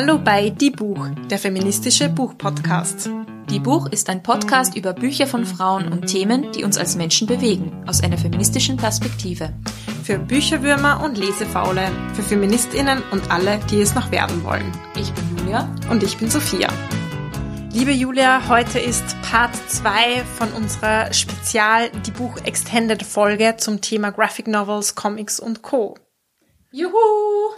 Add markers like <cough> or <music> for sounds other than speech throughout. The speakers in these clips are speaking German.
Hallo bei Die Buch, der feministische Buchpodcast. Die Buch ist ein Podcast über Bücher von Frauen und Themen, die uns als Menschen bewegen, aus einer feministischen Perspektive. Für Bücherwürmer und Lesefaule, für Feministinnen und alle, die es noch werden wollen. Ich bin Julia. Und ich bin Sophia. Liebe Julia, heute ist Part 2 von unserer Spezial Die Buch Extended Folge zum Thema Graphic Novels, Comics und Co. Juhu! <laughs>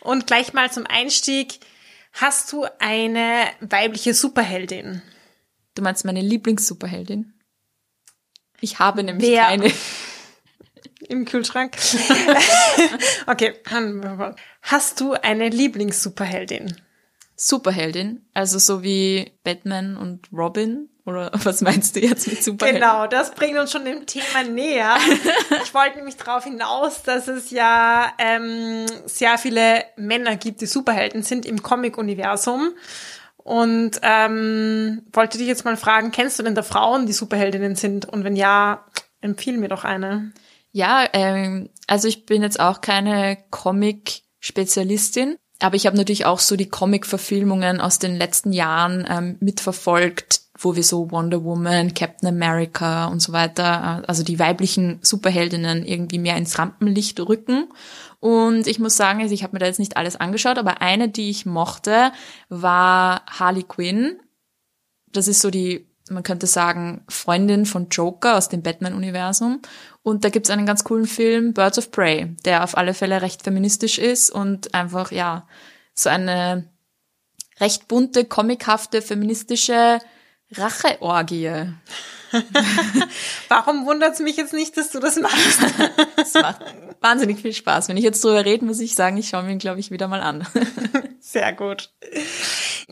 und gleich mal zum Einstieg. Hast du eine weibliche Superheldin? Du meinst meine Lieblings-Superheldin? Ich habe nämlich Wer? keine. <laughs> Im Kühlschrank. <laughs> okay. Hast du eine Lieblings-Superheldin? Superheldin, also so wie Batman und Robin oder <laughs> was meinst du jetzt mit Superheldin? Genau, das bringt uns schon dem Thema näher. <laughs> ich wollte nämlich darauf hinaus, dass es ja ähm, sehr viele Männer gibt, die Superhelden sind im Comic-Universum. Und ähm, wollte dich jetzt mal fragen, kennst du denn da Frauen, die Superheldinnen sind? Und wenn ja, empfiehl mir doch eine. Ja, ähm, also ich bin jetzt auch keine Comic-Spezialistin, aber ich habe natürlich auch so die Comic-Verfilmungen aus den letzten Jahren ähm, mitverfolgt, wo wir so Wonder Woman, Captain America und so weiter, also die weiblichen Superheldinnen irgendwie mehr ins Rampenlicht rücken. Und ich muss sagen, also ich habe mir da jetzt nicht alles angeschaut, aber eine, die ich mochte, war Harley Quinn. Das ist so die, man könnte sagen, Freundin von Joker aus dem Batman-Universum. Und da gibt's einen ganz coolen Film, Birds of Prey, der auf alle Fälle recht feministisch ist und einfach, ja, so eine recht bunte, comichafte, feministische Racheorgie. <laughs> Warum wundert es mich jetzt nicht, dass du das machst? <laughs> Das macht wahnsinnig viel Spaß. Wenn ich jetzt drüber rede, muss ich sagen, ich schaue mir ihn, glaube ich, wieder mal an. <laughs> Sehr gut.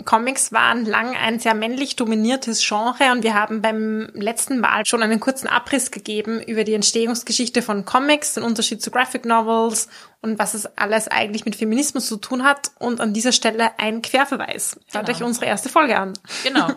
Comics waren lang ein sehr männlich dominiertes Genre und wir haben beim letzten Mal schon einen kurzen Abriss gegeben über die Entstehungsgeschichte von Comics, den Unterschied zu Graphic Novels und was es alles eigentlich mit Feminismus zu tun hat und an dieser Stelle ein Querverweis. Hört Genau. euch unsere erste Folge an. Genau.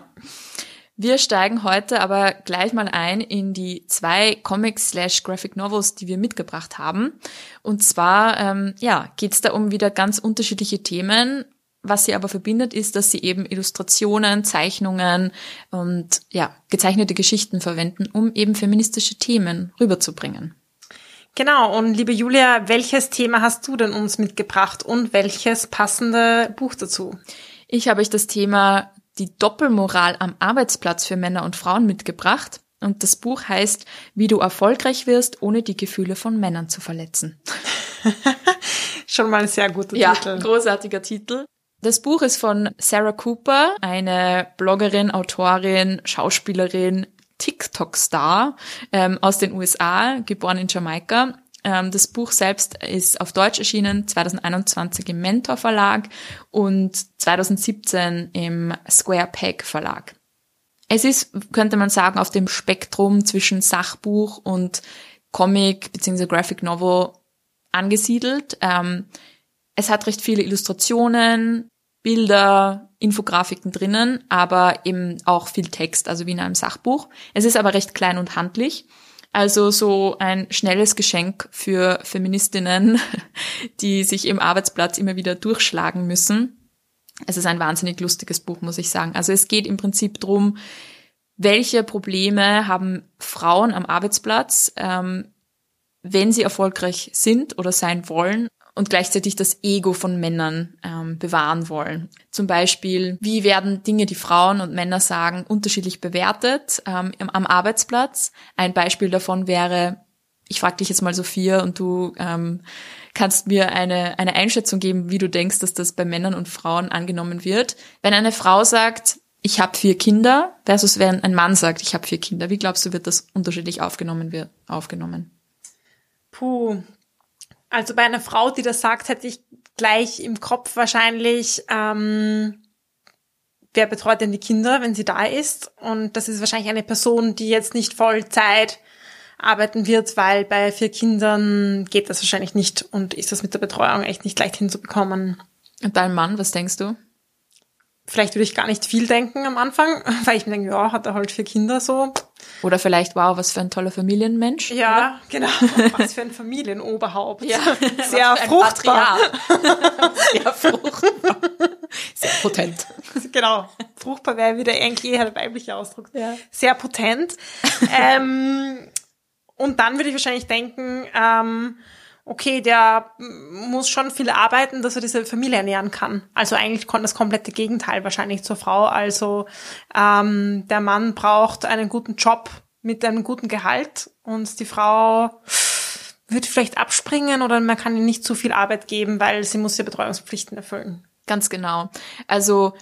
Wir steigen heute aber gleich mal ein in die zwei Comics slash Graphic Novels, die wir mitgebracht haben. Und zwar, ähm, ja, geht's da um wieder ganz unterschiedliche Themen. Was sie aber verbindet, ist, dass sie eben Illustrationen, Zeichnungen und ja, gezeichnete Geschichten verwenden, um eben feministische Themen rüberzubringen. Genau, und liebe Julia, welches Thema hast du denn uns mitgebracht und welches passende Buch dazu? Ich habe euch das Thema die Doppelmoral am Arbeitsplatz für Männer und Frauen mitgebracht. Und das Buch heißt, wie du erfolgreich wirst, ohne die Gefühle von Männern zu verletzen. <laughs> Schon mal ein sehr guter Ja, Titel. großartiger Titel. Das Buch ist von Sarah Cooper, eine Bloggerin, Autorin, Schauspielerin, TikTok-Star ähm, aus den USA, geboren in Jamaika. Ähm, das Buch selbst ist auf Deutsch erschienen, 2021 im Mentor Verlag und 2017 im Square Peg Verlag. Es ist, könnte man sagen, auf dem Spektrum zwischen Sachbuch und Comic bzw. Graphic Novel angesiedelt. Ähm, es hat recht viele Illustrationen, Bilder, Infografiken drinnen, aber eben auch viel Text, also wie in einem Sachbuch. Es ist aber recht klein und handlich. Also so ein schnelles Geschenk für Feministinnen, <laughs> die sich im Arbeitsplatz immer wieder durchschlagen müssen. Es ist ein wahnsinnig lustiges Buch, muss ich sagen. Also es geht im Prinzip drum, welche Probleme haben Frauen am Arbeitsplatz, ähm, wenn sie erfolgreich sind oder sein wollen und gleichzeitig das Ego von Männern ähm, bewahren wollen. Zum Beispiel, wie werden Dinge, die Frauen und Männer sagen, unterschiedlich bewertet ähm, am- Arbeitsplatz. Ein Beispiel davon wäre, ich frage dich jetzt mal Sophia und du ähm, kannst mir eine, eine Einschätzung geben, wie du denkst, dass das bei Männern und Frauen angenommen wird. Wenn eine Frau sagt, ich habe vier Kinder, versus wenn ein Mann sagt, ich habe vier Kinder, wie glaubst du, wird das unterschiedlich aufgenommen wird, aufgenommen? Puh. Also bei einer Frau, die das sagt, hätte ich gleich im Kopf wahrscheinlich, ähm, wer betreut denn die Kinder, wenn sie da ist? Und das ist wahrscheinlich eine Person, die jetzt nicht Vollzeit arbeiten wird, weil bei vier Kindern geht das wahrscheinlich nicht und ist das mit der Betreuung echt nicht leicht hinzubekommen. Und dein Mann, was denkst du? Vielleicht würde ich gar nicht viel denken am Anfang, <laughs> weil ich mir denke, ja, hat er halt vier Kinder so. Oder vielleicht, wow, was für ein toller Familienmensch. Ja, oder? genau. <laughs> Was für ein Familienoberhaupt. Ja, <laughs> sehr fruchtbar. sehr fruchtbar. Sehr potent. Genau. Fruchtbar wäre wieder eigentlich eher der weibliche Ausdruck. Ja. Sehr potent. ähm, und dann würde ich wahrscheinlich denken, ähm, okay, der muss schon viel arbeiten, dass er diese Familie ernähren kann. Also eigentlich das komplette Gegenteil wahrscheinlich zur Frau. Also ähm, der Mann braucht einen guten Job mit einem guten Gehalt und die Frau wird vielleicht abspringen oder man kann ihr nicht zu viel Arbeit geben, weil sie muss ja Betreuungspflichten erfüllen. Ganz genau. Also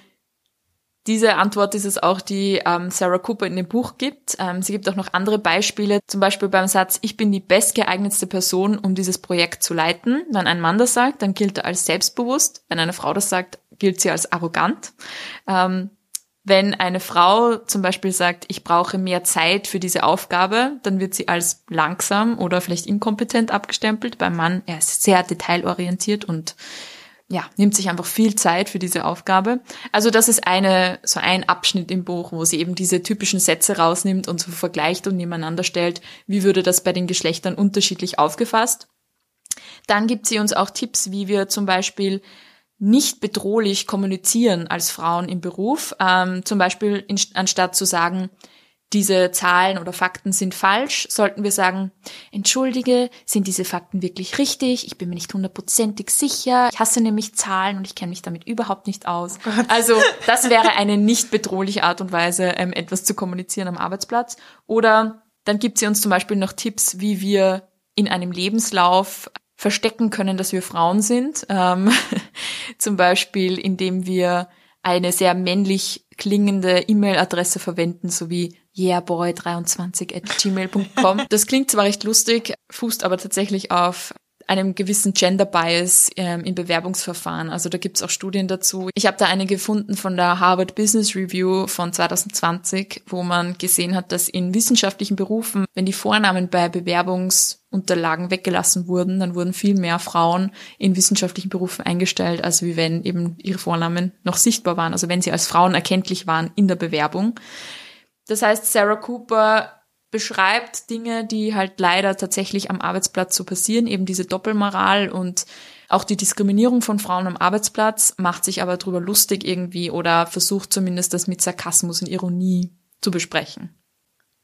diese Antwort ist es auch, die ähm, Sarah Cooper in dem Buch gibt. Ähm, sie gibt auch noch andere Beispiele, zum Beispiel beim Satz, ich bin die bestgeeignetste Person, um dieses Projekt zu leiten. Wenn ein Mann das sagt, dann gilt er als selbstbewusst. Wenn eine Frau das sagt, gilt sie als arrogant. Ähm, wenn eine Frau zum Beispiel sagt, ich brauche mehr Zeit für diese Aufgabe, dann wird sie als langsam oder vielleicht inkompetent abgestempelt. Beim Mann, er ist sehr detailorientiert und ja, nimmt sich einfach viel Zeit für diese Aufgabe. Also das ist eine, so ein Abschnitt im Buch, wo sie eben diese typischen Sätze rausnimmt und so vergleicht und nebeneinander stellt, wie würde das bei den Geschlechtern unterschiedlich aufgefasst. Dann gibt sie uns auch Tipps, wie wir zum Beispiel nicht bedrohlich kommunizieren als Frauen im Beruf. Ähm, zum Beispiel in, anstatt zu sagen, diese Zahlen oder Fakten sind falsch, sollten wir sagen, entschuldige, sind diese Fakten wirklich richtig? Ich bin mir nicht hundertprozentig sicher. Ich hasse nämlich Zahlen und ich kenne mich damit überhaupt nicht aus. Oh also <laughs> das wäre eine nicht bedrohliche Art und Weise, ähm, etwas zu kommunizieren am Arbeitsplatz. Oder dann gibt sie uns zum Beispiel noch Tipps, wie wir in einem Lebenslauf verstecken können, dass wir Frauen sind. Ähm, <laughs> zum Beispiel, indem wir eine sehr männlich klingende E-Mail-Adresse verwenden, sowie yeahboy23 at gmail.com. <laughs> Das klingt zwar recht lustig, fußt aber tatsächlich auf einem gewissen Gender Bias ähm, im Bewerbungsverfahren. Also da gibt's auch Studien dazu. Ich habe da eine gefunden von der Harvard Business Review von 2020, wo man gesehen hat, dass in wissenschaftlichen Berufen, wenn die Vornamen bei Bewerbungsunterlagen weggelassen wurden, dann wurden viel mehr Frauen in wissenschaftlichen Berufen eingestellt, als wie wenn eben ihre Vornamen noch sichtbar waren, also wenn sie als Frauen erkenntlich waren in der Bewerbung. Das heißt, Sarah Cooper beschreibt Dinge, die halt leider tatsächlich am Arbeitsplatz so passieren, eben diese Doppelmoral und auch die Diskriminierung von Frauen am Arbeitsplatz, macht sich aber drüber lustig irgendwie oder versucht zumindest das mit Sarkasmus und Ironie zu besprechen.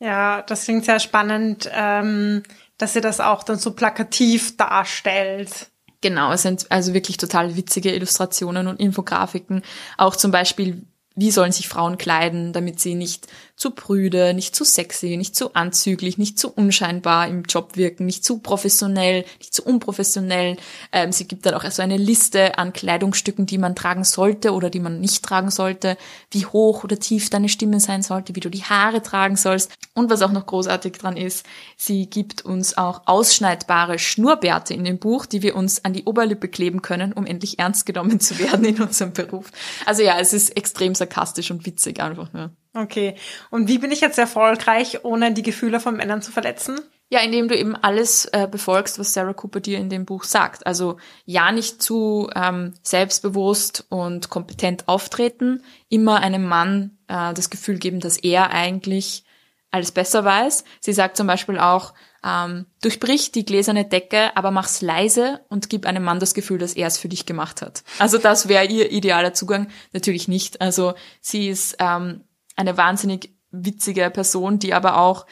Ja, das klingt sehr spannend, ähm, dass sie das auch dann so plakativ darstellt. Genau, es sind also wirklich total witzige Illustrationen und Infografiken. Auch zum Beispiel, wie sollen sich Frauen kleiden, damit sie nicht zu prüde, nicht zu sexy, nicht zu anzüglich, nicht zu unscheinbar im Job wirken, nicht zu professionell, nicht zu unprofessionell. Ähm, sie gibt dann auch so eine Liste an Kleidungsstücken, die man tragen sollte oder die man nicht tragen sollte, wie hoch oder tief deine Stimme sein sollte, wie du die Haare tragen sollst. Und was auch noch großartig dran ist, sie gibt uns auch ausschneidbare Schnurrbärte in dem Buch, die wir uns an die Oberlippe kleben können, um endlich ernst genommen zu werden in unserem Beruf. Also ja, es ist extrem sarkastisch und witzig einfach nur. Okay. Und wie bin ich jetzt erfolgreich, ohne die Gefühle von Männern zu verletzen? Ja, indem du eben alles äh, befolgst, was Sarah Cooper dir in dem Buch sagt. Also ja, nicht zu ähm, selbstbewusst und kompetent auftreten, immer einem Mann äh, das Gefühl geben, dass er eigentlich alles besser weiß. Sie sagt zum Beispiel auch, ähm, durchbrich die gläserne Decke, aber mach's leise und gib einem Mann das Gefühl, dass er es für dich gemacht hat. Also das wäre ihr idealer Zugang. Natürlich nicht. Also sie ist ähm, eine wahnsinnig witzige Person, die aber auch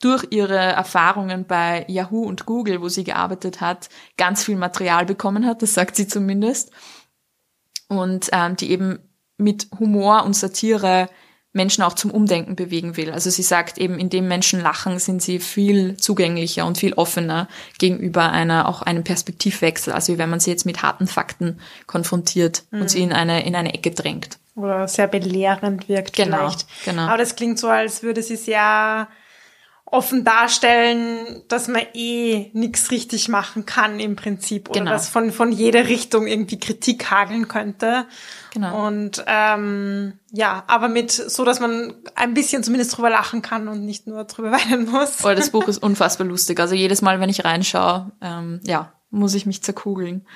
durch ihre Erfahrungen bei Yahoo und Google, wo sie gearbeitet hat, ganz viel Material bekommen hat, das sagt sie zumindest. Und ähm, die eben mit Humor und Satire Menschen auch zum Umdenken bewegen will. Also sie sagt eben, indem Menschen lachen, sind sie viel zugänglicher und viel offener gegenüber einer, auch einem Perspektivwechsel, also wenn man sie jetzt mit harten Fakten konfrontiert mhm. und sie in eine, in eine Ecke drängt. Oder sehr belehrend wirkt genau, vielleicht. Genau. Aber das klingt so, als würde sie sehr offen darstellen, dass man eh nichts richtig machen kann im Prinzip oder genau. dass von von jeder Richtung irgendwie Kritik hageln könnte. Genau. Und ähm, ja, aber mit so, dass man ein bisschen zumindest drüber lachen kann und nicht nur drüber <laughs> weinen muss. Oh, das Buch ist unfassbar lustig. Also jedes Mal, wenn ich reinschaue, ähm, ja, muss ich mich zerkugeln.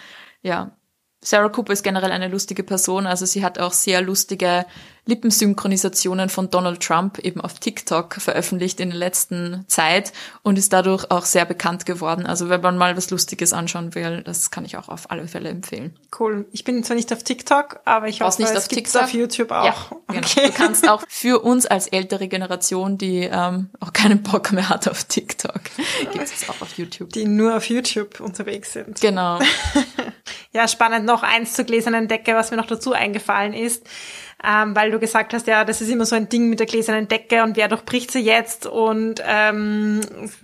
Ja, Sarah Cooper ist generell eine lustige Person, also sie hat auch sehr lustige Lippensynchronisationen von Donald Trump eben auf TikTok veröffentlicht in der letzten Zeit und ist dadurch auch sehr bekannt geworden. Also wenn man mal was Lustiges anschauen will, das kann ich auch auf alle Fälle empfehlen. Cool. Ich bin zwar nicht auf TikTok, aber ich hoffe, nicht es auf TikTok? auf YouTube auch. Ja, genau. Du kannst auch <laughs> für uns als ältere Generation, die ähm, auch keinen Bock mehr hat auf TikTok, gibt es auch auf YouTube. Die nur auf YouTube unterwegs sind. Genau. <laughs> Ja, spannend. Noch eins zur gläsernen Decke, was mir noch dazu eingefallen ist. Ähm, weil du gesagt hast, ja, das ist immer so ein Ding mit der gläsernen Decke und wer durchbricht sie jetzt und ähm,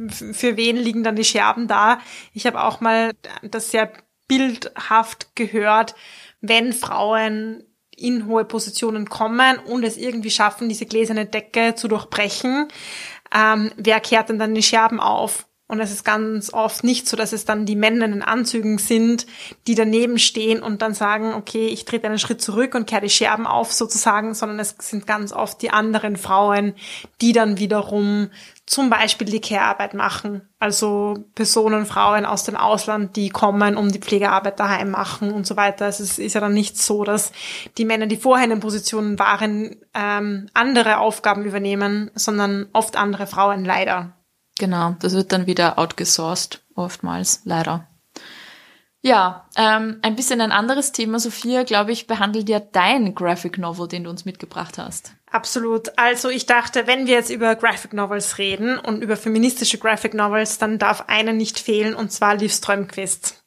für wen liegen dann die Scherben da? Ich habe auch mal das sehr bildhaft gehört, wenn Frauen in hohe Positionen kommen und es irgendwie schaffen, diese gläserne Decke zu durchbrechen, ähm, wer kehrt denn dann die Scherben auf? Und es ist ganz oft nicht so, dass es dann die Männer in den Anzügen sind, die daneben stehen und dann sagen, okay, ich trete einen Schritt zurück und kehre die Scherben auf sozusagen, sondern es sind ganz oft die anderen Frauen, die dann wiederum zum Beispiel die Care-Arbeit machen. Also Personen, Frauen aus dem Ausland, die kommen, um die Pflegearbeit daheim machen und so weiter. Also es ist ja dann nicht so, dass die Männer, die vorher in den Positionen waren, ähm, andere Aufgaben übernehmen, sondern oft andere Frauen leider. Genau, das wird dann wieder outgesourced, oftmals, leider. Ja, ähm, ein bisschen ein anderes Thema, Sophia, glaube ich, behandelt ja dein Graphic Novel, den du uns mitgebracht hast. Absolut. Also ich dachte, wenn wir jetzt über Graphic Novels reden und über feministische Graphic Novels, dann darf eine nicht fehlen, und zwar Liv Strömquist.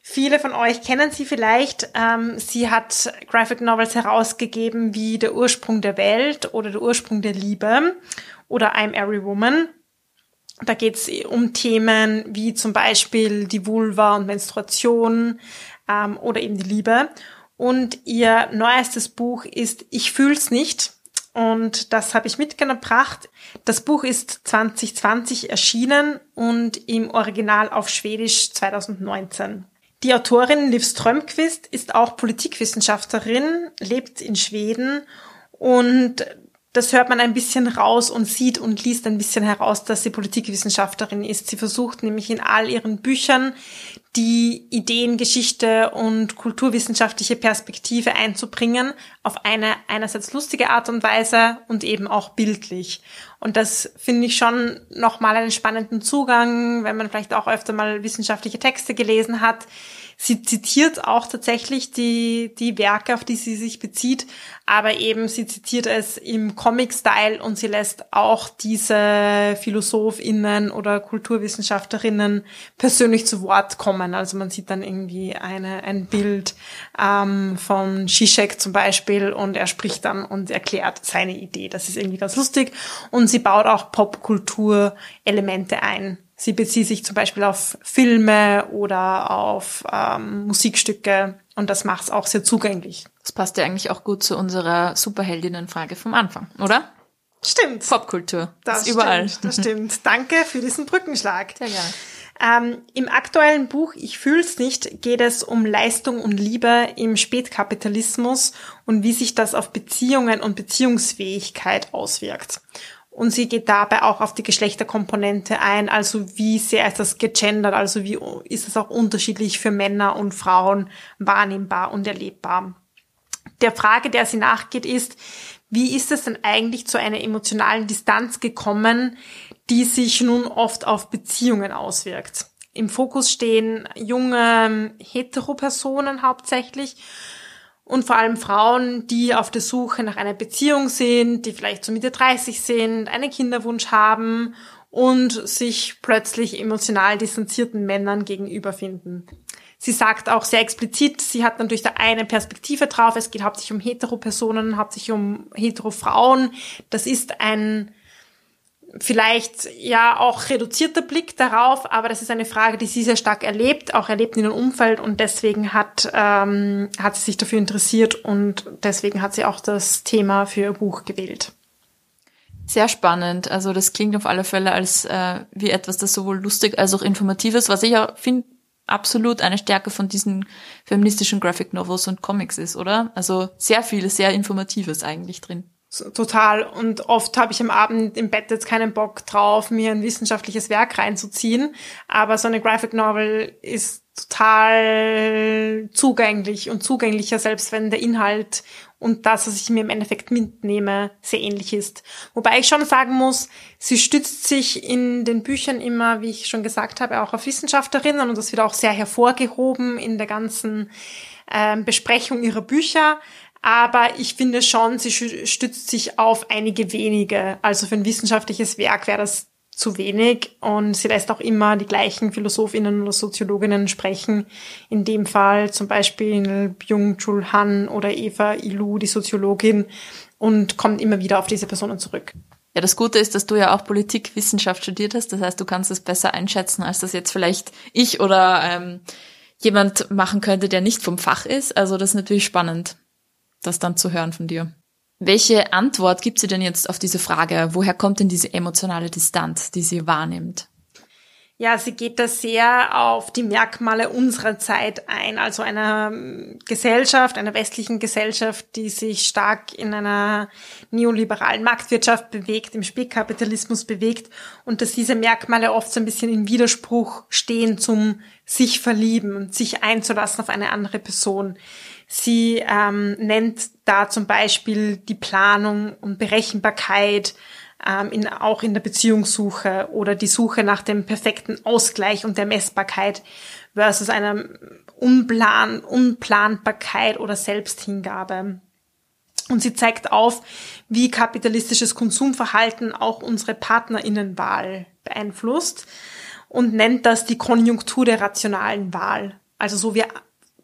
Viele von euch kennen sie vielleicht. Ähm, sie hat Graphic Novels herausgegeben wie Der Ursprung der Welt oder Der Ursprung der Liebe oder I'm Every Woman. Da geht es um Themen wie zum Beispiel die Vulva und Menstruation ähm, oder eben die Liebe. Und ihr neuestes Buch ist Ich fühl's nicht. Und das habe ich mitgebracht. Das Buch ist 2020 erschienen und im Original auf Schwedisch 2019. Die Autorin Liv Strömquist ist auch Politikwissenschaftlerin, lebt in Schweden und das hört man ein bisschen raus und sieht und liest ein bisschen heraus, dass sie Politikwissenschaftlerin ist. Sie versucht nämlich in all ihren Büchern die Ideen, Geschichte und kulturwissenschaftliche Perspektive einzubringen auf eine einerseits lustige Art und Weise und eben auch bildlich. Und das finde ich schon nochmal einen spannenden Zugang, wenn man vielleicht auch öfter mal wissenschaftliche Texte gelesen hat. Sie zitiert auch tatsächlich die, die Werke, auf die sie sich bezieht, aber eben sie zitiert es im Comic-Style und sie lässt auch diese PhilosophInnen oder Kulturwissenschaftlerinnen persönlich zu Wort kommen. Also man sieht dann irgendwie eine, ein Bild ähm, von Zizek zum Beispiel und er spricht dann und erklärt seine Idee. Das ist irgendwie ganz lustig und sie baut auch Popkultur-Elemente ein. Sie bezieht sich zum Beispiel auf Filme oder auf ähm, Musikstücke und das macht es auch sehr zugänglich. Das passt ja eigentlich auch gut zu unserer Superheldinnenfrage vom Anfang, oder? Stimmt. Popkultur. Das ist überall. Stimmt, das stimmt. Danke für diesen Brückenschlag. Sehr gerne. Ähm, Im aktuellen Buch Ich fühl's nicht geht es um Leistung und Liebe im Spätkapitalismus und wie sich das auf Beziehungen und Beziehungsfähigkeit auswirkt. Und sie geht dabei auch auf die Geschlechterkomponente ein, also wie sehr ist das gegendert, also wie ist es auch unterschiedlich für Männer und Frauen wahrnehmbar und erlebbar. Der Frage, der sie nachgeht, ist, wie ist es denn eigentlich zu einer emotionalen Distanz gekommen, die sich nun oft auf Beziehungen auswirkt? Im Fokus stehen junge Heteropersonen hauptsächlich und vor allem Frauen, die auf der Suche nach einer Beziehung sind, die vielleicht so Mitte 30 sind, einen Kinderwunsch haben und sich plötzlich emotional distanzierten Männern gegenüber finden. Sie sagt auch sehr explizit, sie hat natürlich da eine Perspektive drauf. Es geht hauptsächlich um Heteropersonen, hauptsächlich um Heterofrauen. Das ist ein vielleicht ja auch reduzierter Blick darauf, aber das ist eine Frage, die sie sehr stark erlebt, auch erlebt in ihrem Umfeld und deswegen hat, ähm, hat sie sich dafür interessiert und deswegen hat sie auch das Thema für ihr Buch gewählt. Sehr spannend. Also das klingt auf alle Fälle als äh, wie etwas, das sowohl lustig als auch informativ ist, was ich auch finde absolut eine Stärke von diesen feministischen Graphic Novels und Comics ist, oder? Also sehr vieles, sehr Informatives eigentlich drin. Total. Und oft habe ich am Abend im Bett jetzt keinen Bock drauf, mir ein wissenschaftliches Werk reinzuziehen. Aber so eine Graphic Novel ist total zugänglich und zugänglicher, selbst wenn der Inhalt und das, was ich mir im Endeffekt mitnehme, sehr ähnlich ist. Wobei ich schon sagen muss, sie stützt sich in den Büchern immer, wie ich schon gesagt habe, auch auf Wissenschaftlerinnen und das wird auch sehr hervorgehoben in der ganzen äh, Besprechung ihrer Bücher. Aber ich finde schon, sie stützt sich auf einige wenige. Also für ein wissenschaftliches Werk wäre das zu wenig und sie lässt auch immer die gleichen Philosophinnen oder Soziologinnen sprechen. In dem Fall zum Beispiel Byung-Chul Han oder Eva Ilu, die Soziologin, und kommt immer wieder auf diese Personen zurück. Ja, das Gute ist, dass du ja auch Politikwissenschaft studiert hast. Das heißt, du kannst es besser einschätzen, als das jetzt vielleicht ich oder ähm, jemand machen könnte, der nicht vom Fach ist. Also das ist natürlich spannend, das dann zu hören von dir. Welche Antwort gibt sie denn jetzt auf diese Frage? Woher kommt denn diese emotionale Distanz, die sie wahrnimmt? Ja, sie geht da sehr auf die Merkmale unserer Zeit ein, also einer ähm, Gesellschaft, einer westlichen Gesellschaft, die sich stark in einer neoliberalen Marktwirtschaft bewegt, im Spätkapitalismus bewegt und dass diese Merkmale oft so ein bisschen im Widerspruch stehen zum sich verlieben und sich einzulassen auf eine andere Person. Sie ähm, nennt da zum Beispiel die Planung und Berechenbarkeit, ähm, in, auch in der Beziehungssuche oder die Suche nach dem perfekten Ausgleich und der Messbarkeit versus einer Unplan Unplanbarkeit oder Selbsthingabe. Und sie zeigt auf, wie kapitalistisches Konsumverhalten auch unsere Partnerinnenwahl beeinflusst und nennt das die Konjunktur der rationalen Wahl. Also so wie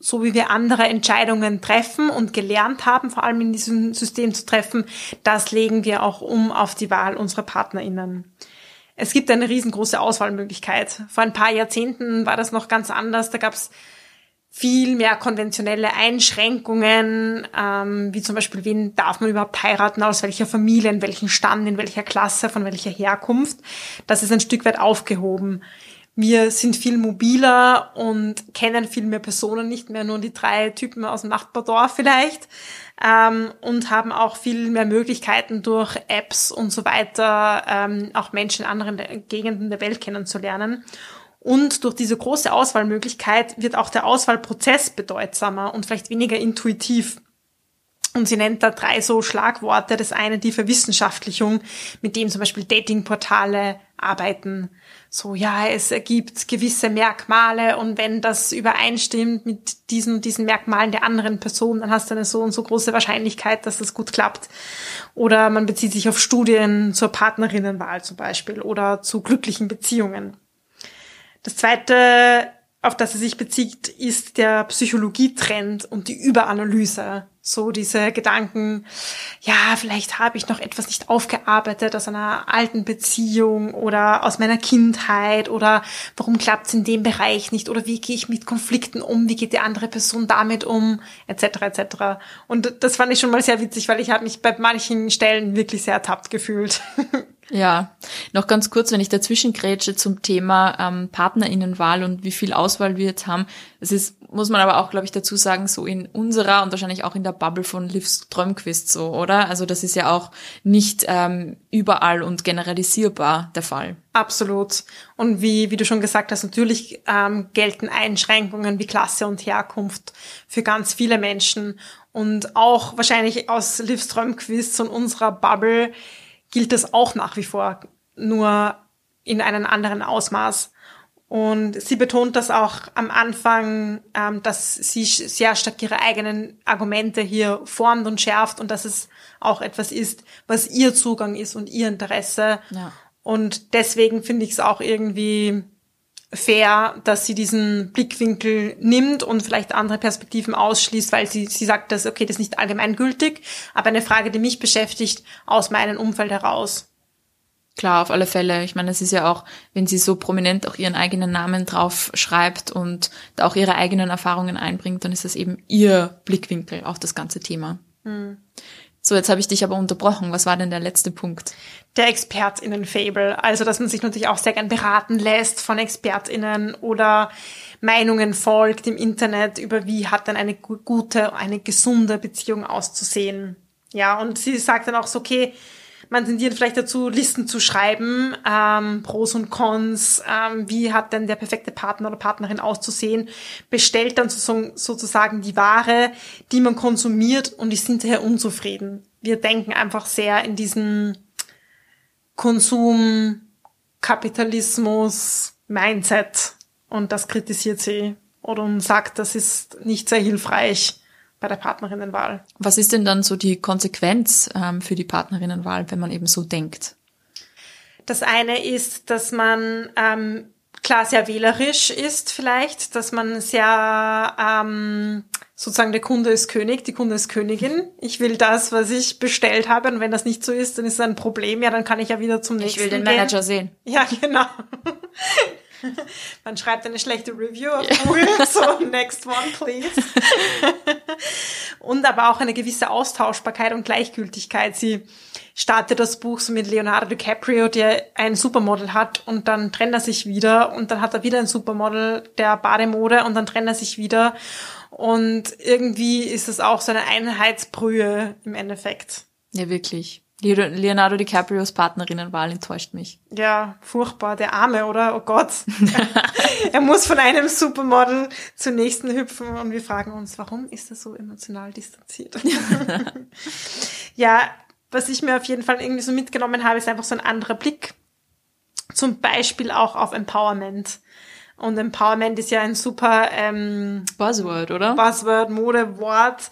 so wie wir andere Entscheidungen treffen und gelernt haben, vor allem in diesem System zu treffen, das legen wir auch um auf die Wahl unserer PartnerInnen. Es gibt eine riesengroße Auswahlmöglichkeit. Vor ein paar Jahrzehnten war das noch ganz anders. Da gab es viel mehr konventionelle Einschränkungen, ähm, wie zum Beispiel, wen darf man überhaupt heiraten, aus welcher Familie, in welchem Stand, in welcher Klasse, von welcher Herkunft. Das ist ein Stück weit aufgehoben wir sind viel mobiler und kennen viel mehr Personen, nicht mehr nur die drei Typen aus dem Nachbardorf vielleicht ähm, und haben auch viel mehr Möglichkeiten durch Apps und so weiter, ähm, auch Menschen in anderen Gegenden der Welt kennenzulernen. Und durch diese große Auswahlmöglichkeit wird auch der Auswahlprozess bedeutsamer und vielleicht weniger intuitiv. Und sie nennt da drei so Schlagworte. Das eine die Verwissenschaftlichung, mit dem zum Beispiel Datingportale arbeiten. So, ja, es ergibt gewisse Merkmale und wenn das übereinstimmt mit diesen diesen Merkmalen der anderen Person, dann hast du eine so und so große Wahrscheinlichkeit, dass das gut klappt. Oder man bezieht sich auf Studien zur Partnerinnenwahl zum Beispiel oder zu glücklichen Beziehungen. Das zweite auf das es sich bezieht, ist der Psychologietrend und die Überanalyse. So diese Gedanken, ja, vielleicht habe ich noch etwas nicht aufgearbeitet aus einer alten Beziehung oder aus meiner Kindheit oder warum klappt es in dem Bereich nicht oder wie gehe ich mit Konflikten um, wie geht die andere Person damit um, etc. etc. Und das fand ich schon mal sehr witzig, weil ich habe mich bei manchen Stellen wirklich sehr ertappt gefühlt. <laughs> Ja, noch ganz kurz, wenn ich dazwischen grätsche zum Thema ähm, Partnerinnenwahl und wie viel Auswahl wir jetzt haben. Es ist, muss man aber auch, glaube ich, dazu sagen, so in unserer und wahrscheinlich auch in der Bubble von Liv Strömquist so, oder? Also das ist ja auch nicht ähm, überall und generalisierbar der Fall. Absolut. Und wie, wie du schon gesagt hast, natürlich ähm, gelten Einschränkungen wie Klasse und Herkunft für ganz viele Menschen. Und auch wahrscheinlich aus Liv Strömquist und unserer Bubble gilt das auch nach wie vor, nur in einem anderen Ausmaß. Und sie betont das auch am Anfang, ähm, dass sie sehr stark ihre eigenen Argumente hier formt und schärft und dass es auch etwas ist, was ihr Zugang ist und ihr Interesse. Ja. Und deswegen finde ich es auch irgendwie fair, dass sie diesen Blickwinkel nimmt und vielleicht andere Perspektiven ausschließt, weil sie, sie sagt, dass, okay, das ist nicht allgemeingültig, aber eine Frage, die mich beschäftigt, aus meinem Umfeld heraus. Klar, auf alle Fälle. Ich meine, es ist ja auch, wenn sie so prominent auch ihren eigenen Namen drauf schreibt und da auch ihre eigenen Erfahrungen einbringt, dann ist das eben ihr Blickwinkel auf das ganze Thema. Hm. So, jetzt habe ich dich aber unterbrochen. Was war denn der letzte Punkt? Der ExpertInnen-Fable. Also, dass man sich natürlich auch sehr gern beraten lässt von ExpertInnen oder Meinungen folgt im Internet über wie hat denn eine gute, eine gesunde Beziehung auszusehen. Ja, und sie sagt dann auch so, okay, man tendiert vielleicht dazu, Listen zu schreiben, ähm, Pros und Cons, ähm, wie hat denn der perfekte Partner oder Partnerin auszusehen, bestellt dann sozusagen die Ware, die man konsumiert und ist hinterher unzufrieden. Wir denken einfach sehr in diesen Konsum, Kapitalismus, Mindset und das kritisiert sie oder sagt, das ist nicht sehr hilfreich bei der Partnerinnenwahl. Was ist denn dann so die Konsequenz ähm, für die Partnerinnenwahl, wenn man eben so denkt? Das eine ist, dass man ähm, klar sehr wählerisch ist vielleicht, dass man sehr ähm, sozusagen der Kunde ist König, die Kunde ist Königin. Ich will das, was ich bestellt habe und wenn das nicht so ist, dann ist es ein Problem. Ja, dann kann ich ja wieder zum nächsten. Ich will den Manager gehen. sehen. Ja, genau. <laughs> Man schreibt eine schlechte Review auf Google, <laughs> so next one, please. <laughs> und aber auch eine gewisse Austauschbarkeit und Gleichgültigkeit. Sie startet das Buch so mit Leonardo DiCaprio, der ein Supermodel hat und dann trennt er sich wieder und dann hat er wieder ein Supermodel der Bademode und dann trennt er sich wieder. Und irgendwie ist es auch so eine Einheitsbrühe im Endeffekt. Ja, wirklich. Leonardo DiCaprios Partnerinnenwahl enttäuscht mich. Ja, furchtbar. Der Arme, oder? Oh Gott. <laughs> er muss von einem Supermodel zur nächsten hüpfen und wir fragen uns, warum ist er so emotional distanziert? <laughs> ja, was ich mir auf jeden Fall irgendwie so mitgenommen habe, ist einfach so ein anderer Blick. Zum Beispiel auch auf Empowerment. Und Empowerment ist ja ein super ähm, Buzzword, oder? Buzzword, Modewort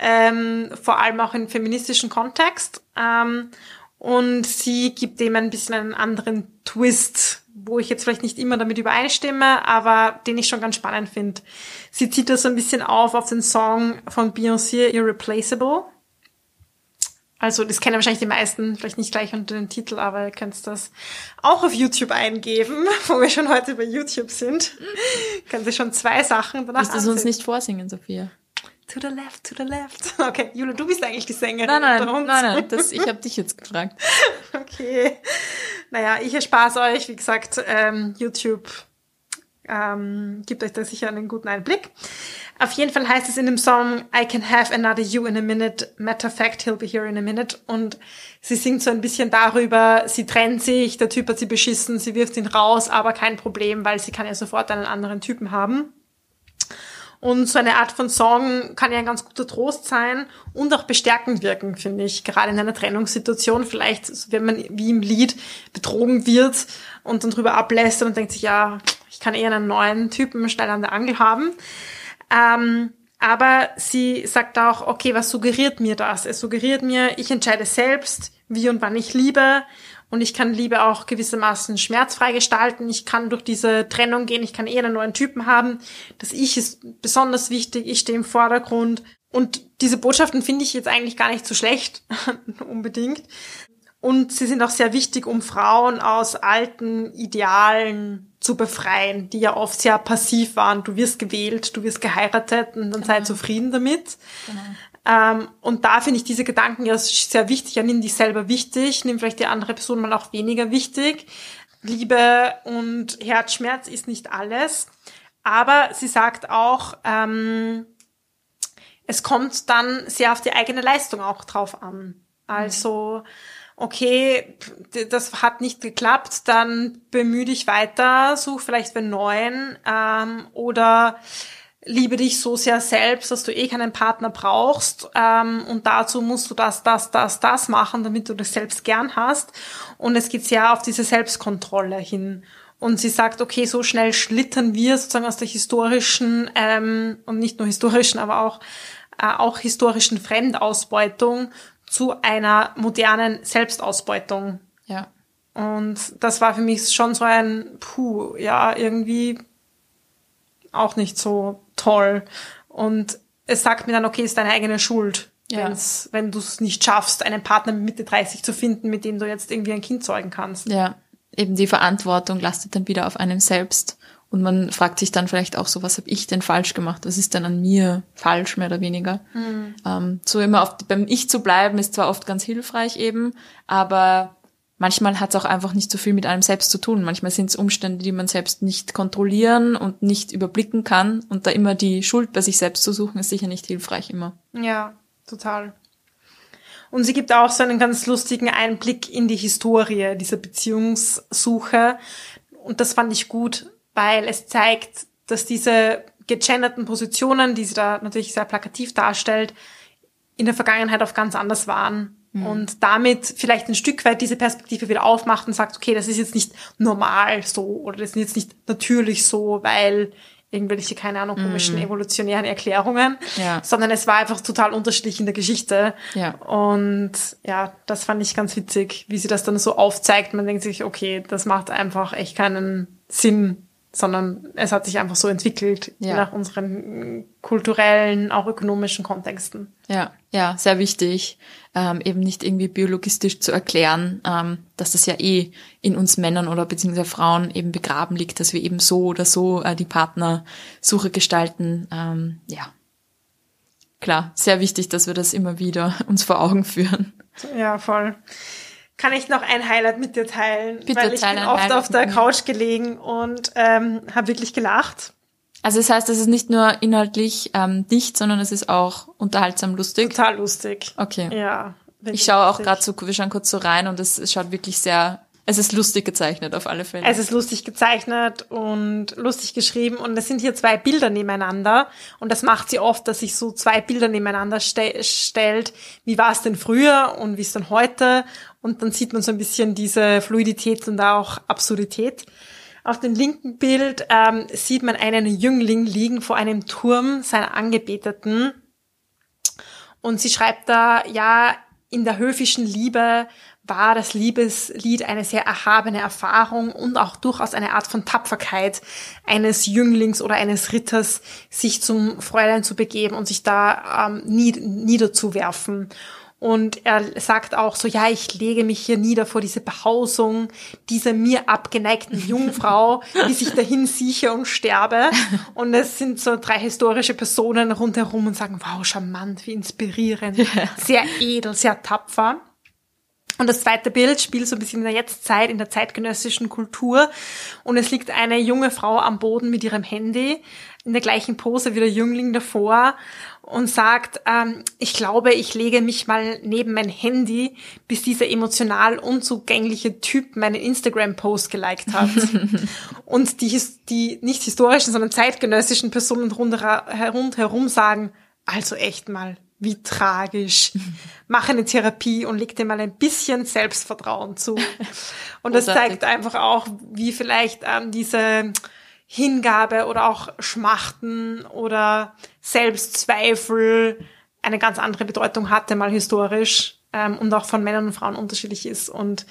ähm, vor allem auch im feministischen Kontext. Ähm, und sie gibt dem ein bisschen einen anderen Twist, wo ich jetzt vielleicht nicht immer damit übereinstimme, aber den ich schon ganz spannend finde. Sie zieht das so ein bisschen auf auf den Song von Beyoncé, Irreplaceable. Also das kennen wahrscheinlich die meisten, vielleicht nicht gleich unter den Titel, aber ihr könnt das auch auf YouTube eingeben, <laughs> wo wir schon heute bei YouTube sind. Können Sie schon zwei Sachen danach Musst du uns nicht vorsingen, Sophia? To the left, to the left. <laughs> Okay, Jule, du bist eigentlich die Sängerin. Nein, nein, nein, nein, das, <laughs> ich habe dich jetzt gefragt. Okay. Naja, ich erspare euch. Wie gesagt, ähm, YouTube ähm, gibt euch da sicher einen guten Einblick. Auf jeden Fall heißt es in dem Song I can have another you in a minute. Matter of fact, he'll be here in a minute. Und sie singt so ein bisschen darüber, sie trennt sich, der Typ hat sie beschissen, sie wirft ihn raus, aber kein Problem, weil sie kann ja sofort einen anderen Typen haben. Und so eine Art von Song kann ja ein ganz guter Trost sein und auch bestärkend wirken, finde ich. Gerade in einer Trennungssituation, vielleicht, wenn man wie im Lied betrogen wird und dann drüber ablässt und denkt sich, ja, ich kann eher einen neuen Typen schnell an der Angel haben. Ähm, aber sie sagt auch, okay, was suggeriert mir das? Es suggeriert mir, ich entscheide selbst, wie und wann ich liebe und ich kann Liebe auch gewissermaßen schmerzfrei gestalten. Ich kann durch diese Trennung gehen. Ich kann eher einen neuen Typen haben. Das Ich ist besonders wichtig. Ich stehe im Vordergrund. Und diese Botschaften finde ich jetzt eigentlich gar nicht so schlecht, <laughs> unbedingt. Und sie sind auch sehr wichtig, um Frauen aus alten Idealen zu befreien, die ja oft sehr passiv waren. Du wirst gewählt, du wirst geheiratet und dann genau. sei zufrieden damit. Genau. Ähm, und da finde ich diese Gedanken ja sehr wichtig. Ja, nimm dich selber wichtig, nimm vielleicht die andere Person mal auch weniger wichtig. Liebe und Herzschmerz ist nicht alles. Aber sie sagt auch, ähm, es kommt dann sehr auf die eigene Leistung auch drauf an. Also, okay, das hat nicht geklappt, dann bemühe dich weiter, such vielleicht einen neuen ähm, oder liebe dich so sehr selbst, dass du eh keinen Partner brauchst ähm, und dazu musst du das, das, das, das machen, damit du dich selbst gern hast. Und es geht sehr auf diese Selbstkontrolle hin. Und sie sagt, okay, so schnell schlittern wir sozusagen aus der historischen ähm, und nicht nur historischen, aber auch äh, auch historischen Fremdausbeutung zu einer modernen Selbstausbeutung. Ja. Und das war für mich schon so ein, puh, ja, irgendwie auch nicht so toll. Und es sagt mir dann, okay, ist deine eigene Schuld, ja. wenn du es nicht schaffst, einen Partner mit Mitte 30 zu finden, mit dem du jetzt irgendwie ein Kind zeugen kannst. Ja, eben die Verantwortung lastet dann wieder auf einem selbst. Und man fragt sich dann vielleicht auch so, was habe ich denn falsch gemacht? Was ist denn an mir falsch, mehr oder weniger? Mhm. Ähm, so immer auf, beim Ich zu bleiben, ist zwar oft ganz hilfreich eben, aber manchmal hat es auch einfach nicht so viel mit einem selbst zu tun. Manchmal sind es Umstände, die man selbst nicht kontrollieren und nicht überblicken kann. Und da immer die Schuld bei sich selbst zu suchen, ist sicher nicht hilfreich immer. Ja, total. Und sie gibt auch so einen ganz lustigen Einblick in die Historie dieser Beziehungssuche. Und das fand ich gut, weil es zeigt, dass diese gegenderten Positionen, die sie da natürlich sehr plakativ darstellt, in der Vergangenheit auch ganz anders waren. Mhm. Und damit vielleicht ein Stück weit diese Perspektive wieder aufmacht und sagt, okay, das ist jetzt nicht normal so oder das ist jetzt nicht natürlich so, weil irgendwelche, keine Ahnung, komischen mm. evolutionären Erklärungen, ja. sondern es war einfach total unterschiedlich in der Geschichte. Ja. Und ja, das fand ich ganz witzig, wie sie das dann so aufzeigt. Man denkt sich, okay, das macht einfach echt keinen Sinn, sondern es hat sich einfach so entwickelt ja. nach unseren kulturellen, auch ökonomischen Kontexten. Ja, ja, sehr wichtig, ähm, eben nicht irgendwie biologistisch zu erklären, ähm, dass das ja eh in uns Männern oder beziehungsweise Frauen eben begraben liegt, dass wir eben so oder so äh, die Partnersuche gestalten. Ähm, ja, klar, sehr wichtig, dass wir das immer wieder <laughs> uns vor Augen führen. Ja, voll kann ich noch ein Highlight mit dir teilen, Bitte weil ich bin oft Highlight auf der Couch gelegen und ähm, habe wirklich gelacht. Also das heißt, es ist nicht nur inhaltlich ähm, dicht, sondern es ist auch unterhaltsam lustig. Total lustig. Okay. Ja. Ich schaue auch gerade so, wir schauen kurz so rein und es, es schaut wirklich sehr es ist lustig gezeichnet auf alle Fälle. Es ist lustig gezeichnet und lustig geschrieben und es sind hier zwei Bilder nebeneinander und das macht sie oft, dass sich so zwei Bilder nebeneinander ste stellt. Wie war es denn früher und wie ist dann heute? Und dann sieht man so ein bisschen diese Fluidität und auch Absurdität. Auf dem linken Bild ähm, sieht man einen Jüngling liegen vor einem Turm seiner Angebeteten und sie schreibt da, ja, in der höfischen Liebe war das Liebeslied eine sehr erhabene Erfahrung und auch durchaus eine Art von Tapferkeit eines Jünglings oder eines Ritters, sich zum Fräulein zu begeben und sich da ähm, nied niederzuwerfen. Und er sagt auch so, ja, ich lege mich hier nieder vor diese Behausung dieser mir abgeneigten <laughs> Jungfrau, die sich dahin sieche und sterbe. Und es sind so drei historische Personen rundherum und sagen, wow, charmant, wie inspirierend, sehr edel, sehr tapfer. Und das zweite Bild spielt so ein bisschen in der Jetztzeit, in der zeitgenössischen Kultur. Und es liegt eine junge Frau am Boden mit ihrem Handy, in der gleichen Pose wie der Jüngling davor und sagt, ähm, ich glaube, ich lege mich mal neben mein Handy, bis dieser emotional unzugängliche Typ meinen Instagram-Post geliked hat. <laughs> und die, die nicht historischen, sondern zeitgenössischen Personen rundherum sagen, also echt mal, wie tragisch. <laughs> Mach eine Therapie und leg dir mal ein bisschen Selbstvertrauen zu. <laughs> Und das zeigt einfach auch, wie vielleicht ähm, diese Hingabe oder auch Schmachten oder Selbstzweifel eine ganz andere Bedeutung hatte, mal historisch ähm, und auch von Männern und Frauen unterschiedlich ist. Und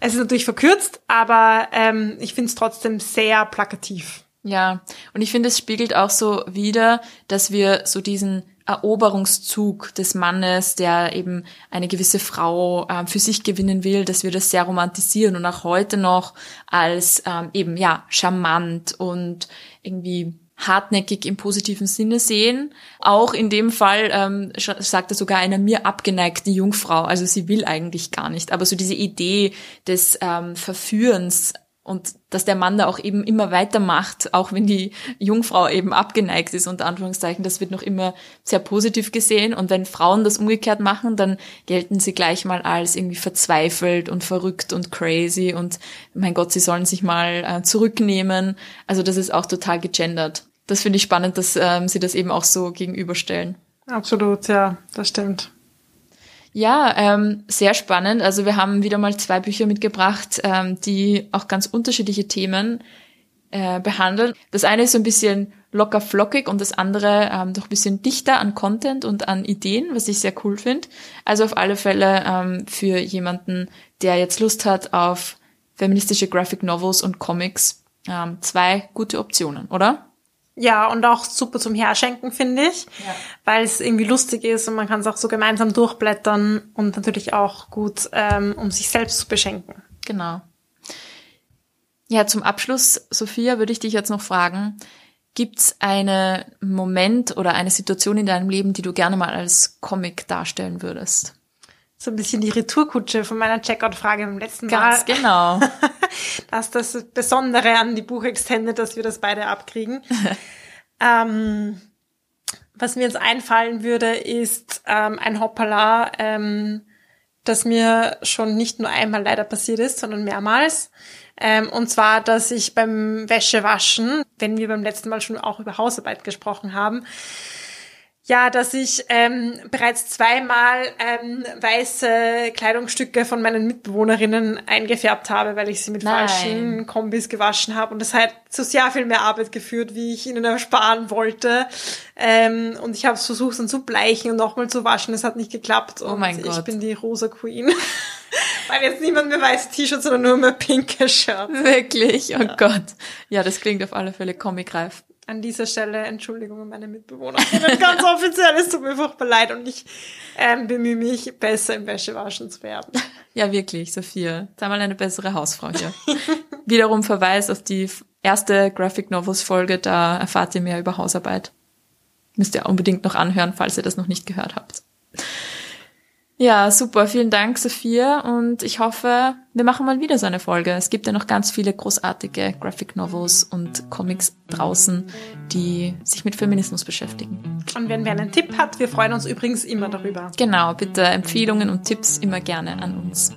es ist natürlich verkürzt, aber ähm, ich finde es trotzdem sehr plakativ. Ja, und ich finde, es spiegelt auch so wieder, dass wir so diesen Eroberungszug des Mannes, der eben eine gewisse Frau äh, für sich gewinnen will, dass wir das sehr romantisieren und auch heute noch als ähm, eben ja charmant und irgendwie hartnäckig im positiven Sinne sehen. Auch in dem Fall ähm, sagt er sogar einer mir abgeneigten Jungfrau. Also sie will eigentlich gar nicht. Aber so diese Idee des ähm, Verführens und dass der Mann da auch eben immer weitermacht, auch wenn die Jungfrau eben abgeneigt ist, unter Anführungszeichen, das wird noch immer sehr positiv gesehen. Und wenn Frauen das umgekehrt machen, dann gelten sie gleich mal als irgendwie verzweifelt und verrückt und crazy und mein Gott, sie sollen sich mal äh, zurücknehmen. Also das ist auch total gegendert. Das finde ich spannend, dass ähm, sie das eben auch so gegenüberstellen. Absolut, ja, das stimmt. Ja, ähm, sehr spannend. Also wir haben wieder mal zwei Bücher mitgebracht, ähm, die auch ganz unterschiedliche Themen äh, behandeln. Das eine ist so ein bisschen locker flockig und das andere ähm, doch ein bisschen dichter an Content und an Ideen, was ich sehr cool finde. Also auf alle Fälle ähm, für jemanden, der jetzt Lust hat auf feministische Graphic Novels und Comics, ähm, zwei gute Optionen, oder? Ja, und auch super zum Herschenken, finde ich, ja. weil es irgendwie lustig ist und man kann es auch so gemeinsam durchblättern und natürlich auch gut, ähm, um sich selbst zu beschenken. Genau. Ja, zum Abschluss, Sophia, würde ich dich jetzt noch fragen, gibt's einen Moment oder eine Situation in deinem Leben, die du gerne mal als Comic darstellen würdest? So ein bisschen die Retourkutsche von meiner Checkout-Frage beim letzten Mal. Ganz genau. <laughs> das ist das Besondere an die Buchextende, dass wir das beide abkriegen. <laughs> ähm, Was mir jetzt einfallen würde, ist ähm, ein Hoppala, ähm, das mir schon nicht nur einmal leider passiert ist, sondern mehrmals. Ähm, und zwar, dass ich beim Wäschewaschen, wenn wir beim letzten Mal schon auch über Hausarbeit gesprochen haben, ja, dass ich ähm, bereits zweimal ähm, weiße Kleidungsstücke von meinen Mitbewohnerinnen eingefärbt habe, weil ich sie mit Nein. falschen Kombis gewaschen habe. Und das hat zu sehr viel mehr Arbeit geführt, wie ich ihnen ersparen wollte. Ähm, und ich habe es versucht, dann zu bleichen und nochmal zu waschen. Es hat nicht geklappt. Und Oh mein ich Gott. bin die rosa Queen. <laughs> weil jetzt niemand mehr weiße T-Shirts, sondern nur mehr pinke Shirts. Wirklich? Oh Gott. Ja, das klingt auf alle Fälle comicreif. An dieser Stelle Entschuldigung an meine Mitbewohner. Ganz offiziell, es tut mir furchtbar leid und ich ähm, bemühe mich, besser im Wäschewaschen zu werden. Ja, wirklich, Sophia. Sei mal eine bessere Hausfrau hier. <laughs> Wiederum Verweis auf die erste Graphic Novels Folge, da erfahrt ihr mehr über Hausarbeit. Müsst ihr unbedingt noch anhören, falls ihr das noch nicht gehört habt. Ja, super. Vielen Dank, Sophia. Und ich hoffe, wir machen mal wieder so eine Folge. Es gibt ja noch ganz viele großartige Graphic Novels und Comics draußen, die sich mit Feminismus beschäftigen. Und wenn wer einen Tipp hat, wir freuen uns übrigens immer darüber. Genau, bitte Empfehlungen und Tipps immer gerne an uns.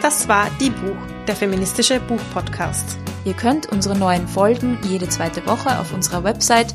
Das war Die Buch, der feministische Buchpodcast. Ihr könnt unsere neuen Folgen jede zweite Woche auf unserer Website